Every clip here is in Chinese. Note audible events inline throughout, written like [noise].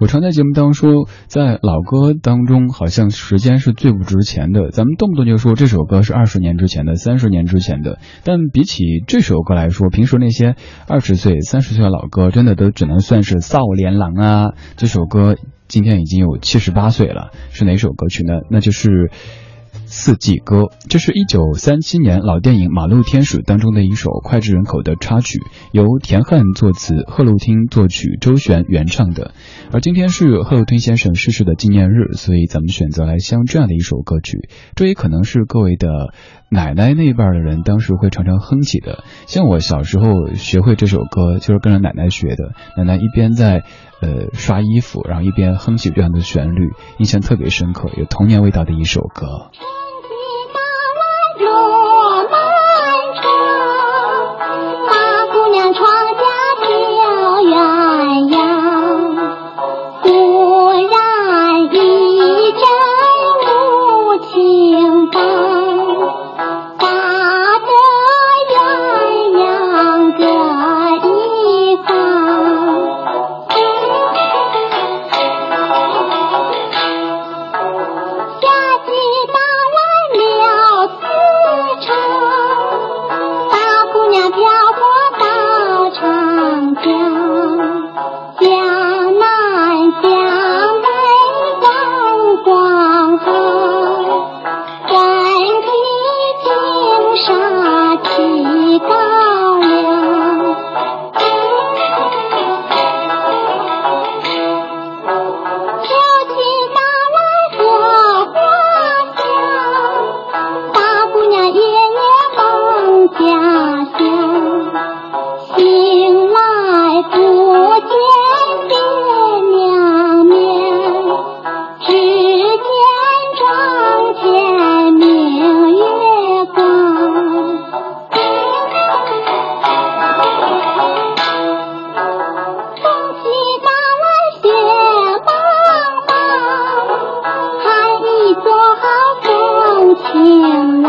我常在节目当中说，在老歌当中，好像时间是最不值钱的。咱们动不动就说这首歌是二十年之前的、三十年之前的，但比起这首歌来说，平时那些二十岁、三十岁的老歌，真的都只能算是少年郎啊。这首歌今天已经有七十八岁了，是哪首歌曲呢？那就是。四季歌，这是一九三七年老电影《马路天使》当中的一首脍炙人口的插曲，由田汉作词，贺露汀作曲，周璇原唱的。而今天是贺露汀先生逝世的纪念日，所以咱们选择来像这样的一首歌曲。这也可能是各位的奶奶那一辈的人当时会常常哼起的。像我小时候学会这首歌，就是跟着奶奶学的。奶奶一边在呃刷衣服，然后一边哼起这样的旋律，印象特别深刻，有童年味道的一首歌。情郎。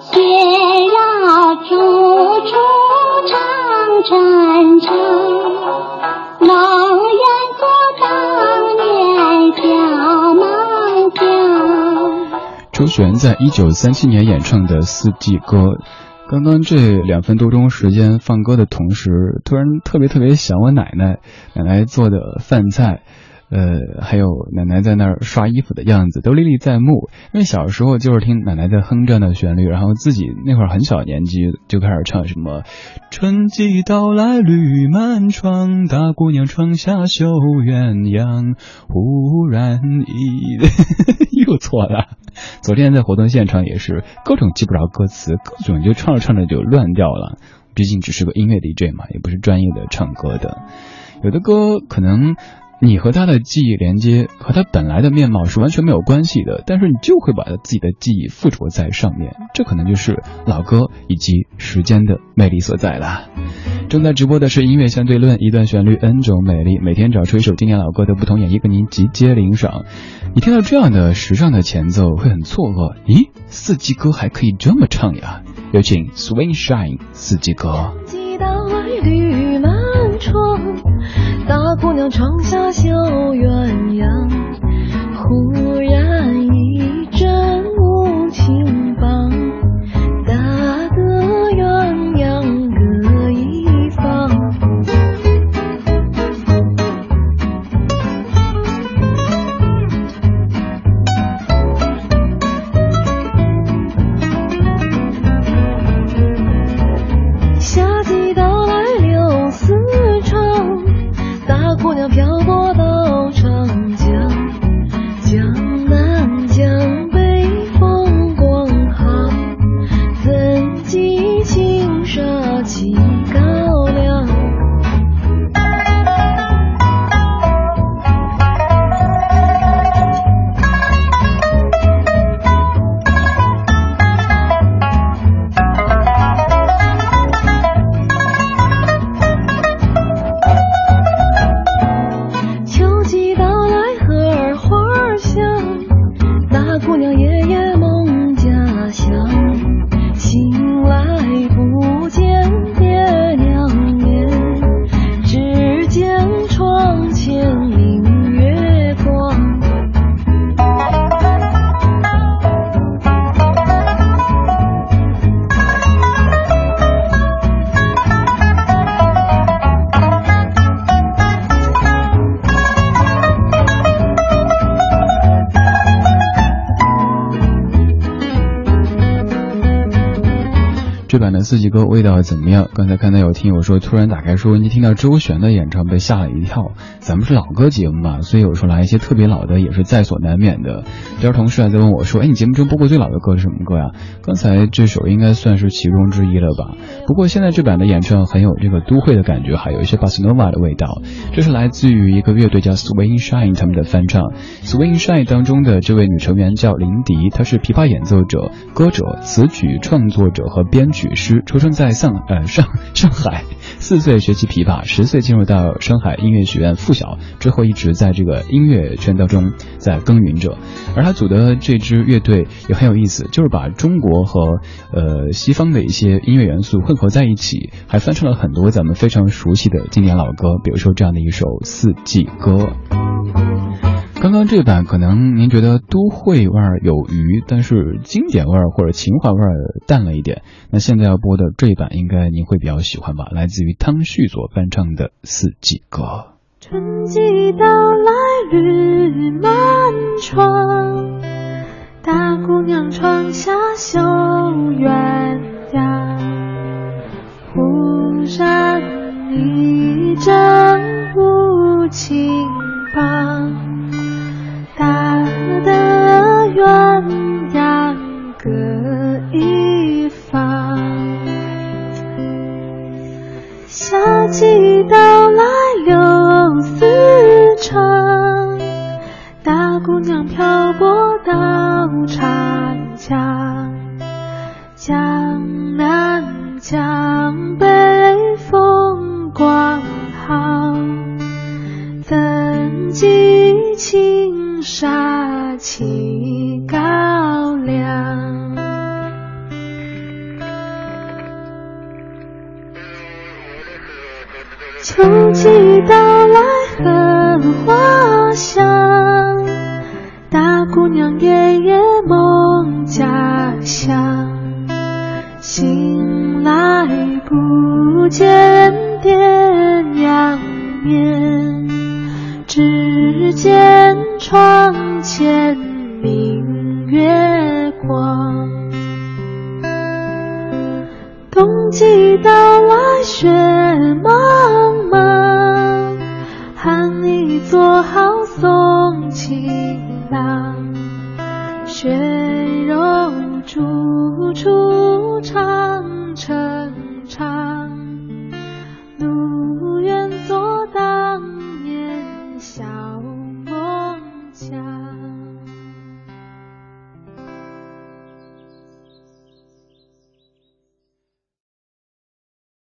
雪绕处处长城长，梦远作当年小满江。周璇在一九三七年演唱的《四季歌》，刚刚这两分多钟时间放歌的同时，突然特别特别想我奶奶，奶奶做的饭菜，呃，还有奶奶在那儿刷衣服的样子，都历历在目。因为小时候就是听奶奶在哼这样的旋律，然后自己那会儿很小年纪就开始唱什么“春季到来绿满窗，大姑娘窗下绣鸳鸯”，忽然一 [laughs] 又错了。昨天在活动现场也是各种记不着歌词，各种就唱着唱着就乱掉了。毕竟只是个音乐 DJ 嘛，也不是专业的唱歌的。有的歌可能你和他的记忆连接和他本来的面貌是完全没有关系的，但是你就会把他自己的记忆附着在上面，这可能就是老歌以及时间的魅力所在啦。正在直播的是音乐相对论，一段旋律 N 种美丽，每天找出一首经典老歌的不同演绎，跟您集结领赏。你听到这样的时尚的前奏，会很错愕，咦，四季歌还可以这么唱呀？有请 Swing Shine 四季歌。姑娘窗下绣鸳四季歌味道怎么样？刚才看到有听友说，突然打开收音机听到周璇的演唱被吓了一跳。咱们是老歌节目嘛，所以有时候来一些特别老的也是在所难免的。第二同事还在问我说：“哎，你节目中播过最老的歌是什么歌呀？”刚才这首应该算是其中之一了吧？不过现在这版的演唱很有这个都会的感觉，还有一些巴塞诺瓦的味道。这是来自于一个乐队叫 Swing Shine 他们的翻唱。Swing Shine 当中的这位女成员叫林迪，她是琵琶演奏者、歌者、词曲创作者和编曲师，出生在上呃上 [laughs] 上海。四岁学习琵琶，十岁进入到上海音乐学院附小，之后一直在这个音乐圈当中在耕耘着。而他组的这支乐队也很有意思，就是把中国和呃西方的一些音乐元素混合在一起，还翻唱了很多咱们非常熟悉的经典老歌，比如说这样的一首《四季歌》。刚刚这版可能您觉得都会味儿有余，但是经典味儿或者情怀味儿淡了一点。那现在要播的这一版应该您会比较喜欢吧？来自于汤旭所翻唱的《四季歌》。春季到来绿满窗，大姑娘窗下绣鸳鸯。忽然一起高粱。秋季到来荷花香，大姑娘夜夜梦家乡。醒来不见爹娘面，只见窗前明月光。冬季到来雪茫